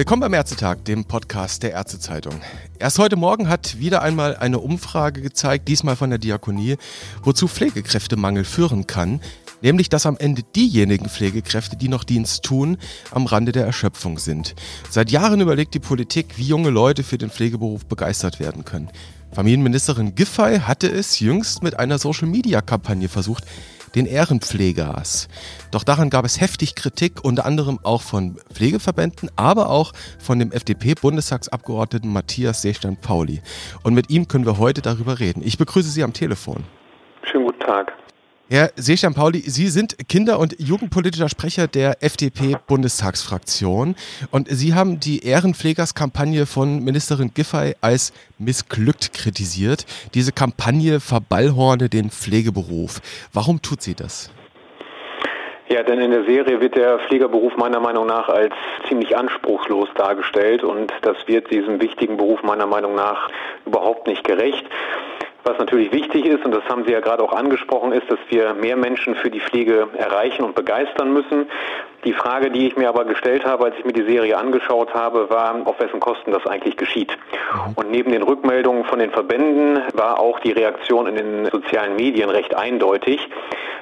Willkommen beim Ärztetag, dem Podcast der Ärztezeitung. Erst heute Morgen hat wieder einmal eine Umfrage gezeigt, diesmal von der Diakonie, wozu Pflegekräftemangel führen kann, nämlich dass am Ende diejenigen Pflegekräfte, die noch Dienst tun, am Rande der Erschöpfung sind. Seit Jahren überlegt die Politik, wie junge Leute für den Pflegeberuf begeistert werden können. Familienministerin Giffey hatte es jüngst mit einer Social-Media-Kampagne versucht, den Ehrenpflegers. Doch daran gab es heftig Kritik, unter anderem auch von Pflegeverbänden, aber auch von dem FDP-Bundestagsabgeordneten Matthias Seestein-Pauli. Und mit ihm können wir heute darüber reden. Ich begrüße Sie am Telefon. Schönen guten Tag. Herr Seestein Pauli, Sie sind Kinder- und Jugendpolitischer Sprecher der FDP-Bundestagsfraktion und Sie haben die Ehrenpflegerskampagne von Ministerin Giffey als missglückt kritisiert. Diese Kampagne verballhorne den Pflegeberuf. Warum tut sie das? Ja, denn in der Serie wird der Pflegerberuf meiner Meinung nach als ziemlich anspruchslos dargestellt und das wird diesem wichtigen Beruf meiner Meinung nach überhaupt nicht gerecht. Was natürlich wichtig ist, und das haben Sie ja gerade auch angesprochen, ist, dass wir mehr Menschen für die Pflege erreichen und begeistern müssen. Die Frage, die ich mir aber gestellt habe, als ich mir die Serie angeschaut habe, war, auf wessen Kosten das eigentlich geschieht. Mhm. Und neben den Rückmeldungen von den Verbänden war auch die Reaktion in den sozialen Medien recht eindeutig.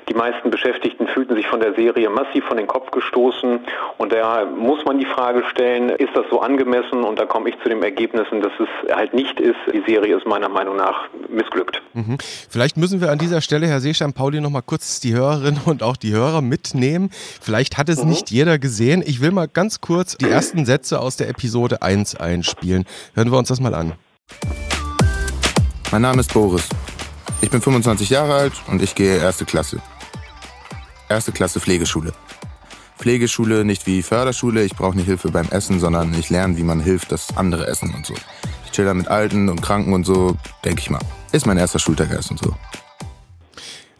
Die meisten Beschäftigten fühlten sich von der Serie massiv von den Kopf gestoßen und da muss man die Frage stellen, ist das so angemessen? Und da komme ich zu dem Ergebnis, dass es halt nicht ist. Die Serie ist meiner Meinung nach missglückt. Mhm. Vielleicht müssen wir an dieser Stelle, Herr Seestein-Pauli, noch mal kurz die Hörerinnen und auch die Hörer mitnehmen. Vielleicht hat es mhm. nicht jeder gesehen. Ich will mal ganz kurz die ersten Sätze aus der Episode 1 einspielen. Hören wir uns das mal an. Mein Name ist Boris. Ich bin 25 Jahre alt und ich gehe erste Klasse. Erste Klasse Pflegeschule. Pflegeschule nicht wie Förderschule, ich brauche nicht Hilfe beim Essen, sondern ich lerne, wie man hilft, dass andere essen und so. Ich chill da mit Alten und Kranken und so, denke ich mal. Ist mein erster Schultag erst und so.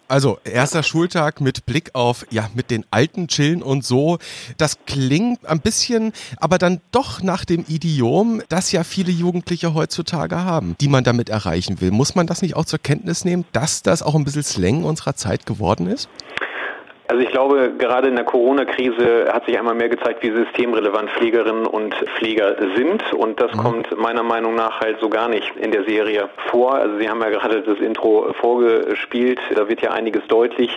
Also, erster Schultag mit Blick auf, ja, mit den alten Chillen und so. Das klingt ein bisschen, aber dann doch nach dem Idiom, das ja viele Jugendliche heutzutage haben, die man damit erreichen will. Muss man das nicht auch zur Kenntnis nehmen, dass das auch ein bisschen Slang unserer Zeit geworden ist? Also ich glaube, gerade in der Corona-Krise hat sich einmal mehr gezeigt, wie systemrelevant Pflegerinnen und Pfleger sind. Und das mhm. kommt meiner Meinung nach halt so gar nicht in der Serie vor. Also Sie haben ja gerade das Intro vorgespielt. Da wird ja einiges deutlich,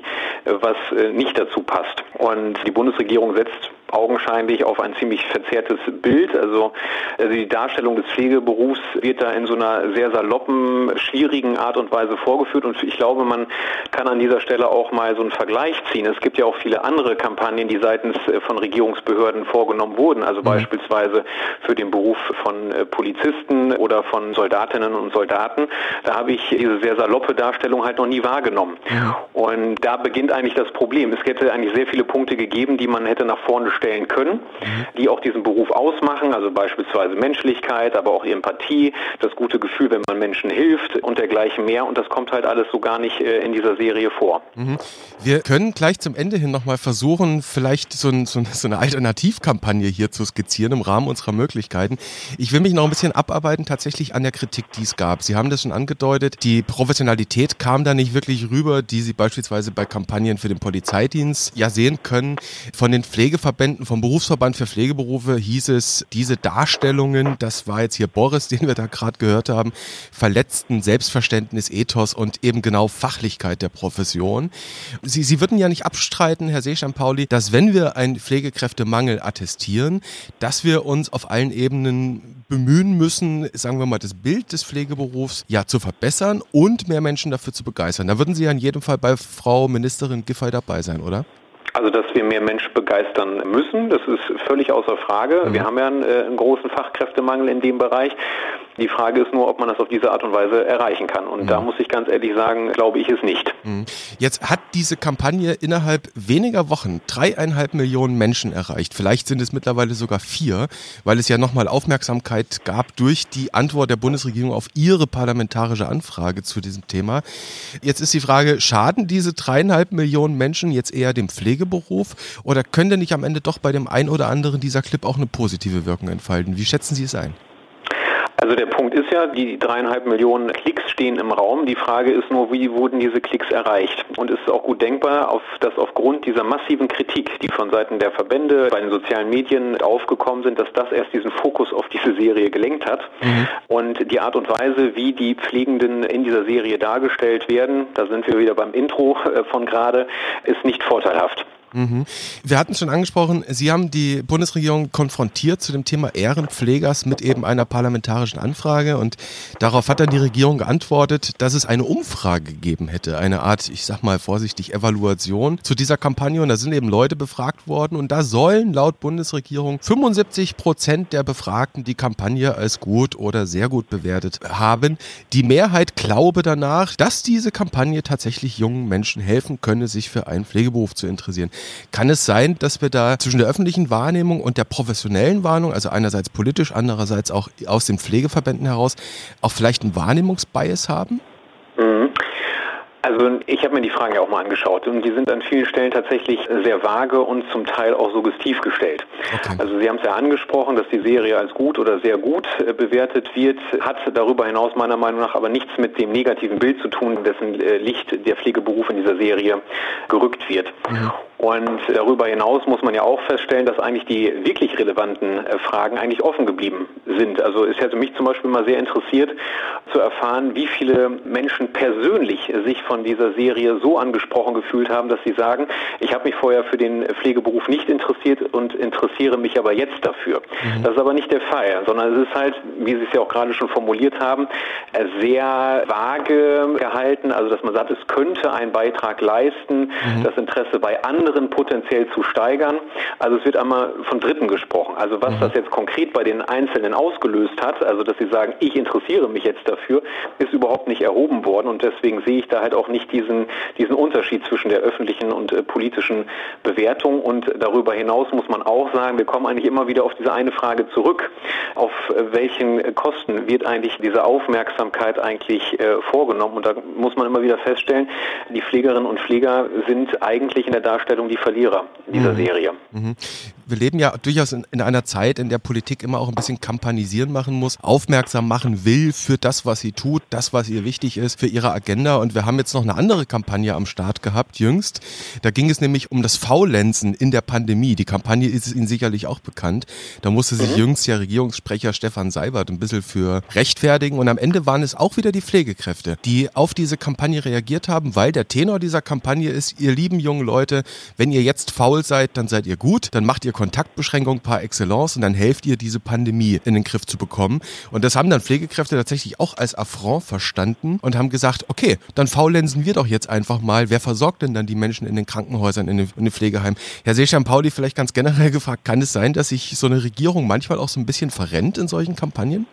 was äh, nicht dazu passt. Und die Bundesregierung setzt augenscheinlich auf ein ziemlich verzerrtes Bild. Also, also die Darstellung des Pflegeberufs wird da in so einer sehr saloppen, schwierigen Art und Weise vorgeführt. Und ich glaube, man kann an dieser Stelle auch mal so einen Vergleich ziehen. Es gibt ja auch viele andere Kampagnen, die seitens äh, von Regierungsbehörden vorgenommen wurden. Also mhm. beispielsweise für den Beruf von äh, Polizisten oder von Soldatinnen und Soldaten. Da habe ich diese sehr saloppe Darstellung halt noch nie wahrgenommen. Ja. Und da beginnt eigentlich das Problem. Es hätte eigentlich sehr viele Punkte gegeben, die man hätte nach vorne stellen können, die auch diesen Beruf ausmachen, also beispielsweise Menschlichkeit, aber auch Empathie, das gute Gefühl, wenn man Menschen hilft und dergleichen mehr. Und das kommt halt alles so gar nicht äh, in dieser Serie vor. Mhm. Wir können gleich zum Ende hin nochmal versuchen, vielleicht so, ein, so, eine Alternativkampagne hier zu skizzieren im Rahmen unserer Möglichkeiten. Ich will mich noch ein bisschen abarbeiten tatsächlich an der Kritik, die es gab. Sie haben das schon angedeutet, die Professionalität kam da nicht wirklich rüber, die Sie beispielsweise bei Kampagnen für den Polizeidienst ja sehen können. Von den Pflegeverbänden Verbänden, vom Berufsverband für Pflegeberufe hieß es, diese Darstellungen, das war jetzt hier Boris, den wir da gerade gehört haben, verletzten Selbstverständnis, Ethos und eben genau Fachlichkeit der Profession. Sie, Sie würden ja nicht abstreiten, Herr Seeschan-Pauli, dass wenn wir einen Pflegekräftemangel attestieren, dass wir uns auf allen Ebenen bemühen müssen, sagen wir mal, das Bild des Pflegeberufs ja zu verbessern und mehr Menschen dafür zu begeistern. Da würden Sie ja in jedem Fall bei Frau Ministerin Giffey dabei sein, oder? Also, dass wir mehr Menschen begeistern müssen, das ist völlig außer Frage. Mhm. Wir haben ja einen, äh, einen, großen Fachkräftemangel in dem Bereich. Die Frage ist nur, ob man das auf diese Art und Weise erreichen kann. Und mhm. da muss ich ganz ehrlich sagen, glaube ich es nicht. Mhm. Jetzt hat diese Kampagne innerhalb weniger Wochen dreieinhalb Millionen Menschen erreicht. Vielleicht sind es mittlerweile sogar vier, weil es ja nochmal Aufmerksamkeit gab durch die Antwort der Bundesregierung auf ihre parlamentarische Anfrage zu diesem Thema. Jetzt ist die Frage, schaden diese dreieinhalb Millionen Menschen jetzt eher dem Pflegeberuf oder könnte nicht am Ende doch bei dem einen oder anderen dieser Clip auch eine positive Wirkung entfalten? Wie schätzen Sie es ein? Also der Punkt ist ja, die dreieinhalb Millionen Klicks stehen im Raum. Die Frage ist nur, wie wurden diese Klicks erreicht? Und es ist auch gut denkbar, dass aufgrund dieser massiven Kritik, die von Seiten der Verbände bei den sozialen Medien aufgekommen sind, dass das erst diesen Fokus auf diese Serie gelenkt hat. Mhm. Und die Art und Weise, wie die Pflegenden in dieser Serie dargestellt werden, da sind wir wieder beim Intro äh, von gerade, ist nicht vorteilhaft. Mhm. Wir hatten es schon angesprochen, Sie haben die Bundesregierung konfrontiert zu dem Thema Ehrenpflegers mit eben einer parlamentarischen Anfrage und darauf hat dann die Regierung geantwortet, dass es eine Umfrage gegeben hätte, eine Art, ich sag mal vorsichtig, Evaluation zu dieser Kampagne und da sind eben Leute befragt worden und da sollen laut Bundesregierung 75 Prozent der Befragten die Kampagne als gut oder sehr gut bewertet haben. Die Mehrheit glaube danach, dass diese Kampagne tatsächlich jungen Menschen helfen könne, sich für einen Pflegeberuf zu interessieren. Kann es sein, dass wir da zwischen der öffentlichen Wahrnehmung und der professionellen Wahrnehmung, also einerseits politisch, andererseits auch aus den Pflegeverbänden heraus, auch vielleicht einen Wahrnehmungsbias haben? Mhm. Also ich habe mir die Fragen ja auch mal angeschaut und die sind an vielen Stellen tatsächlich sehr vage und zum Teil auch suggestiv gestellt. Okay. Also Sie haben es ja angesprochen, dass die Serie als gut oder sehr gut äh, bewertet wird, hat darüber hinaus meiner Meinung nach aber nichts mit dem negativen Bild zu tun, dessen äh, Licht der Pflegeberuf in dieser Serie gerückt wird. Mhm. Und darüber hinaus muss man ja auch feststellen, dass eigentlich die wirklich relevanten äh, Fragen eigentlich offen geblieben sind. Also es hätte mich zum Beispiel mal sehr interessiert zu erfahren, wie viele Menschen persönlich sich von dieser Serie so angesprochen gefühlt haben, dass sie sagen, ich habe mich vorher für den Pflegeberuf nicht interessiert und interessiere mich aber jetzt dafür. Mhm. Das ist aber nicht der Fall, sondern es ist halt, wie Sie es ja auch gerade schon formuliert haben, äh, sehr vage gehalten. Also dass man sagt, es könnte einen Beitrag leisten, mhm. das Interesse bei anderen anderen potenziell zu steigern. Also es wird einmal von Dritten gesprochen. Also was mhm. das jetzt konkret bei den Einzelnen ausgelöst hat, also dass sie sagen, ich interessiere mich jetzt dafür, ist überhaupt nicht erhoben worden und deswegen sehe ich da halt auch nicht diesen, diesen Unterschied zwischen der öffentlichen und äh, politischen Bewertung und darüber hinaus muss man auch sagen, wir kommen eigentlich immer wieder auf diese eine Frage zurück. Auf äh, welchen Kosten wird eigentlich diese Aufmerksamkeit eigentlich äh, vorgenommen und da muss man immer wieder feststellen, die Pflegerinnen und Pfleger sind eigentlich in der Darstellung Entscheidung die Verlierer dieser mhm. Serie. Mhm. Wir leben ja durchaus in, in, einer Zeit, in der Politik immer auch ein bisschen Kampanisieren machen muss, aufmerksam machen will für das, was sie tut, das, was ihr wichtig ist, für ihre Agenda. Und wir haben jetzt noch eine andere Kampagne am Start gehabt, jüngst. Da ging es nämlich um das Faulenzen in der Pandemie. Die Kampagne ist Ihnen sicherlich auch bekannt. Da musste sich mhm. jüngst ja Regierungssprecher Stefan Seibert ein bisschen für rechtfertigen. Und am Ende waren es auch wieder die Pflegekräfte, die auf diese Kampagne reagiert haben, weil der Tenor dieser Kampagne ist, ihr lieben jungen Leute, wenn ihr jetzt faul seid, dann seid ihr gut, dann macht ihr Kontaktbeschränkungen par excellence und dann helft ihr, diese Pandemie in den Griff zu bekommen. Und das haben dann Pflegekräfte tatsächlich auch als Affront verstanden und haben gesagt, okay, dann faulenzen wir doch jetzt einfach mal. Wer versorgt denn dann die Menschen in den Krankenhäusern, in den, in den Pflegeheimen? Herr Seeschan Pauli, vielleicht ganz generell gefragt, kann es sein, dass sich so eine Regierung manchmal auch so ein bisschen verrennt in solchen Kampagnen?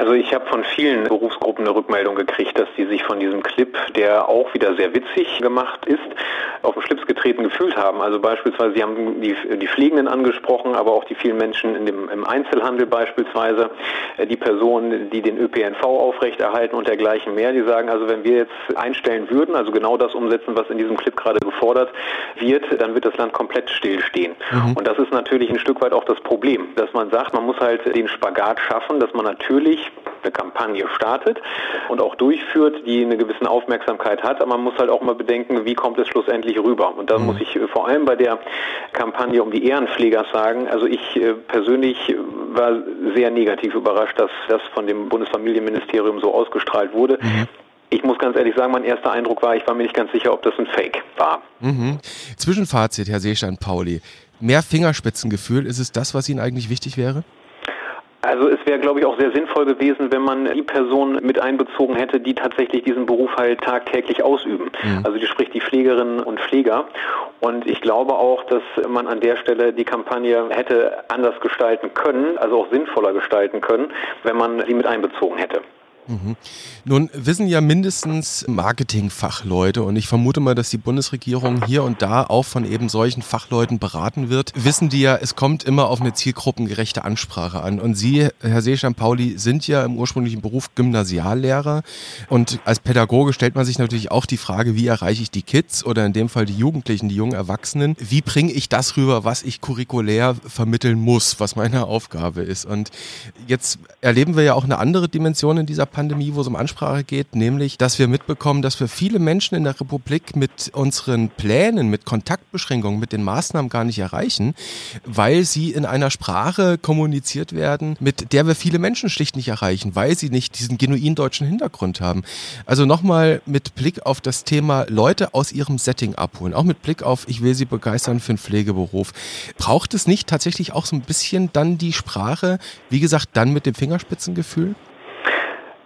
Also ich habe von vielen Berufsgruppen eine Rückmeldung gekriegt, dass die sich von diesem Clip, der auch wieder sehr witzig gemacht ist, auf den Schlips getreten gefühlt haben. Also beispielsweise, Sie haben die, die Pflegenden angesprochen, aber auch die vielen Menschen in dem, im Einzelhandel beispielsweise, äh, die Personen, die den ÖPNV aufrechterhalten und dergleichen mehr, die sagen, also wenn wir jetzt einstellen würden, also genau das umsetzen, was in diesem Clip gerade gefordert wird, dann wird das Land komplett stillstehen. Mhm. Und das ist natürlich ein Stück weit auch das Problem, dass man sagt, man muss halt den Spagat schaffen, dass man natürlich eine Kampagne startet und auch durchführt, die eine gewisse Aufmerksamkeit hat. Aber man muss halt auch mal bedenken, wie kommt es schlussendlich rüber. Und da mhm. muss ich äh, vor allem bei der Kampagne um die Ehrenpfleger sagen, also ich äh, persönlich war sehr negativ überrascht, dass das von dem Bundesfamilienministerium so ausgestrahlt wurde. Mhm. Ich muss ganz ehrlich sagen, mein erster Eindruck war, ich war mir nicht ganz sicher, ob das ein Fake war. Mhm. Zwischenfazit, Herr Seestein-Pauli. Mehr Fingerspitzengefühl, ist es das, was Ihnen eigentlich wichtig wäre? Also es wäre, glaube ich, auch sehr sinnvoll gewesen, wenn man die Person mit einbezogen hätte, die tatsächlich diesen Beruf halt tagtäglich ausüben. Mhm. Also die spricht die Pflegerinnen und Pfleger. Und ich glaube auch, dass man an der Stelle die Kampagne hätte anders gestalten können, also auch sinnvoller gestalten können, wenn man sie mit einbezogen hätte. Mhm. Nun wissen ja mindestens Marketingfachleute und ich vermute mal, dass die Bundesregierung hier und da auch von eben solchen Fachleuten beraten wird. Wissen die ja, es kommt immer auf eine zielgruppengerechte Ansprache an. Und Sie, Herr Seeschan-Pauli, sind ja im ursprünglichen Beruf Gymnasiallehrer und als Pädagoge stellt man sich natürlich auch die Frage, wie erreiche ich die Kids oder in dem Fall die Jugendlichen, die jungen Erwachsenen? Wie bringe ich das rüber, was ich curriculär vermitteln muss, was meine Aufgabe ist? Und jetzt erleben wir ja auch eine andere Dimension in dieser Pandemie Pandemie, wo es um Ansprache geht, nämlich, dass wir mitbekommen, dass wir viele Menschen in der Republik mit unseren Plänen, mit Kontaktbeschränkungen, mit den Maßnahmen gar nicht erreichen, weil sie in einer Sprache kommuniziert werden, mit der wir viele Menschen schlicht nicht erreichen, weil sie nicht diesen genuin deutschen Hintergrund haben. Also nochmal mit Blick auf das Thema Leute aus ihrem Setting abholen, auch mit Blick auf, ich will sie begeistern für einen Pflegeberuf. Braucht es nicht tatsächlich auch so ein bisschen dann die Sprache, wie gesagt, dann mit dem Fingerspitzengefühl?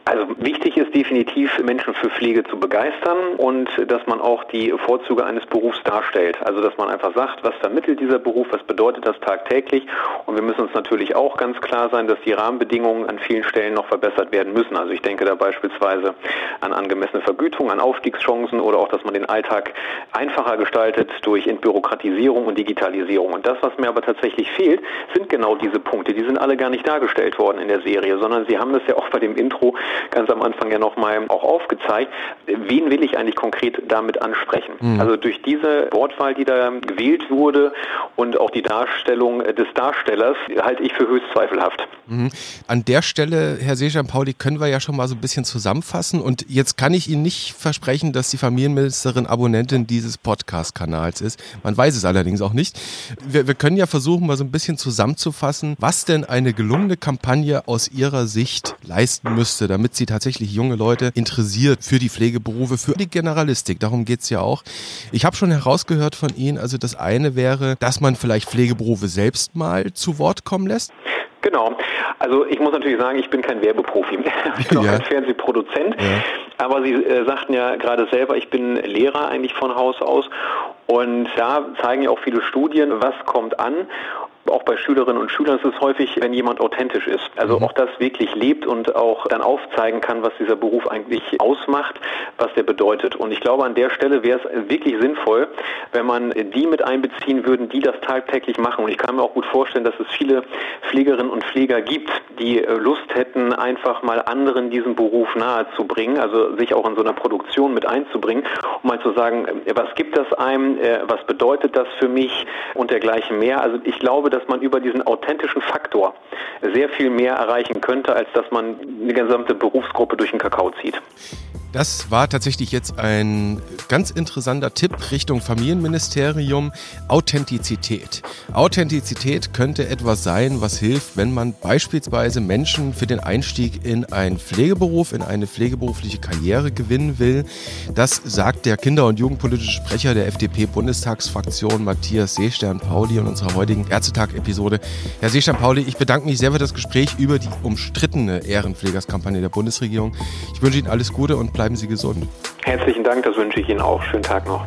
Also wichtig ist definitiv, Menschen für Pflege zu begeistern und dass man auch die Vorzüge eines Berufs darstellt. Also dass man einfach sagt, was vermittelt dieser Beruf, was bedeutet das tagtäglich. Und wir müssen uns natürlich auch ganz klar sein, dass die Rahmenbedingungen an vielen Stellen noch verbessert werden müssen. Also ich denke da beispielsweise an angemessene Vergütung, an Aufstiegschancen oder auch, dass man den Alltag einfacher gestaltet durch Entbürokratisierung und Digitalisierung. Und das, was mir aber tatsächlich fehlt, sind genau diese Punkte. Die sind alle gar nicht dargestellt worden in der Serie, sondern Sie haben das ja auch bei dem Intro ganz am Anfang ja nochmal auch aufgezeigt. Wen will ich eigentlich konkret damit ansprechen? Mhm. Also durch diese Wortwahl, die da gewählt wurde und auch die Darstellung des Darstellers, halte ich für höchst zweifelhaft. Mhm. An der Stelle, Herr Sejan-Pauli, können wir ja schon mal so ein bisschen zusammenfassen. Und jetzt kann ich Ihnen nicht versprechen, dass die Familienministerin Abonnentin dieses Podcast-Kanals ist. Man weiß es allerdings auch nicht. Wir, wir können ja versuchen, mal so ein bisschen zusammenzufassen, was denn eine gelungene Kampagne aus Ihrer Sicht leisten müsste, damit sie tatsächlich junge Leute interessiert für die Pflegeberufe, für die Generalistik. Darum geht es ja auch. Ich habe schon herausgehört von Ihnen, also das eine wäre, dass man vielleicht Pflegeberufe selbst mal zu Wort kommen lässt. Genau. Also ich muss natürlich sagen, ich bin kein Werbeprofi. Ich bin auch ja. kein Fernsehproduzent. Ja. Aber Sie äh, sagten ja gerade selber, ich bin Lehrer eigentlich von Haus aus. Und da zeigen ja auch viele Studien, was kommt an. Auch bei Schülerinnen und Schülern ist es häufig, wenn jemand authentisch ist. Also mhm. auch das wirklich lebt und auch dann aufzeigen kann, was dieser Beruf eigentlich ausmacht, was der bedeutet. Und ich glaube, an der Stelle wäre es wirklich sinnvoll, wenn man die mit einbeziehen würden, die das tagtäglich machen. Und ich kann mir auch gut vorstellen, dass es viele Pflegerinnen und Pfleger gibt, die äh, Lust hätten, einfach mal anderen diesen Beruf nahezubringen, also sich auch in so einer Produktion mit einzubringen, um mal zu sagen, äh, was gibt das einem, äh, was bedeutet das für mich und dergleichen mehr. Also ich glaube, dass man über diesen authentischen Faktor sehr viel mehr erreichen könnte, als dass man eine gesamte Berufsgruppe durch den Kakao zieht. Das war tatsächlich jetzt ein ganz interessanter Tipp Richtung Familienministerium. Authentizität. Authentizität könnte etwas sein, was hilft, wenn man beispielsweise Menschen für den Einstieg in einen Pflegeberuf, in eine pflegeberufliche Karriere gewinnen will. Das sagt der Kinder- und Jugendpolitische Sprecher der FDP-Bundestagsfraktion Matthias Seestern-Pauli in unserer heutigen Ärztetag-Episode. Herr Seestern-Pauli, ich bedanke mich sehr für das Gespräch über die umstrittene Ehrenpflegerskampagne der Bundesregierung. Ich wünsche Ihnen alles Gute und bleiben bleiben Sie gesund. Herzlichen Dank, das wünsche ich Ihnen auch. Schönen Tag noch.